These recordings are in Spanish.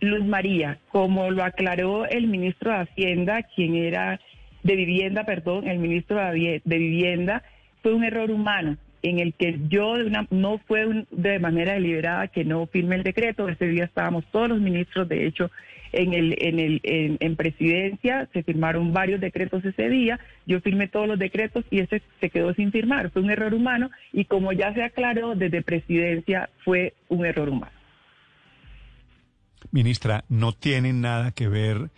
Luz María, como lo aclaró el ministro de Hacienda, quien era de Vivienda, perdón, el ministro de Vivienda, fue un error humano en el que yo no fue de manera deliberada que no firme el decreto. Ese día estábamos todos los ministros, de hecho, en el en el en, presidencia se firmaron varios decretos ese día. Yo firmé todos los decretos y ese se quedó sin firmar. Fue un error humano y como ya se aclaró desde presidencia fue un error humano. Ministra, no tiene nada que ver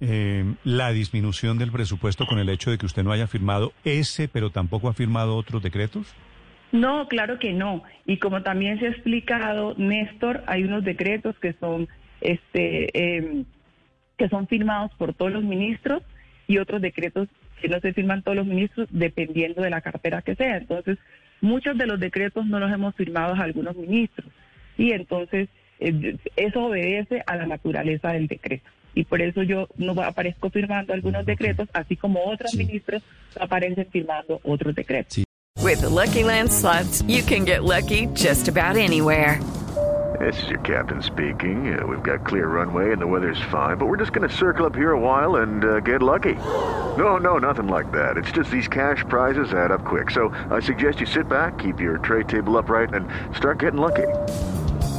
eh, la disminución del presupuesto con el hecho de que usted no haya firmado ese, pero tampoco ha firmado otros decretos. No, claro que no. Y como también se ha explicado, Néstor, hay unos decretos que son, este, em, que son firmados por todos los ministros y otros decretos que no se firman todos los ministros dependiendo de la cartera que sea. Entonces, muchos de los decretos no los hemos firmado a algunos ministros. Y entonces, eso obedece a la naturaleza del decreto. Y por eso yo no aparezco firmando algunos decretos, así como otros ministros aparecen firmando otros decretos. With the Lucky Land slots, you can get lucky just about anywhere. This is your captain speaking. Uh, we've got clear runway and the weather's fine, but we're just going to circle up here a while and uh, get lucky. No, no, nothing like that. It's just these cash prizes add up quick. So I suggest you sit back, keep your tray table upright, and start getting lucky.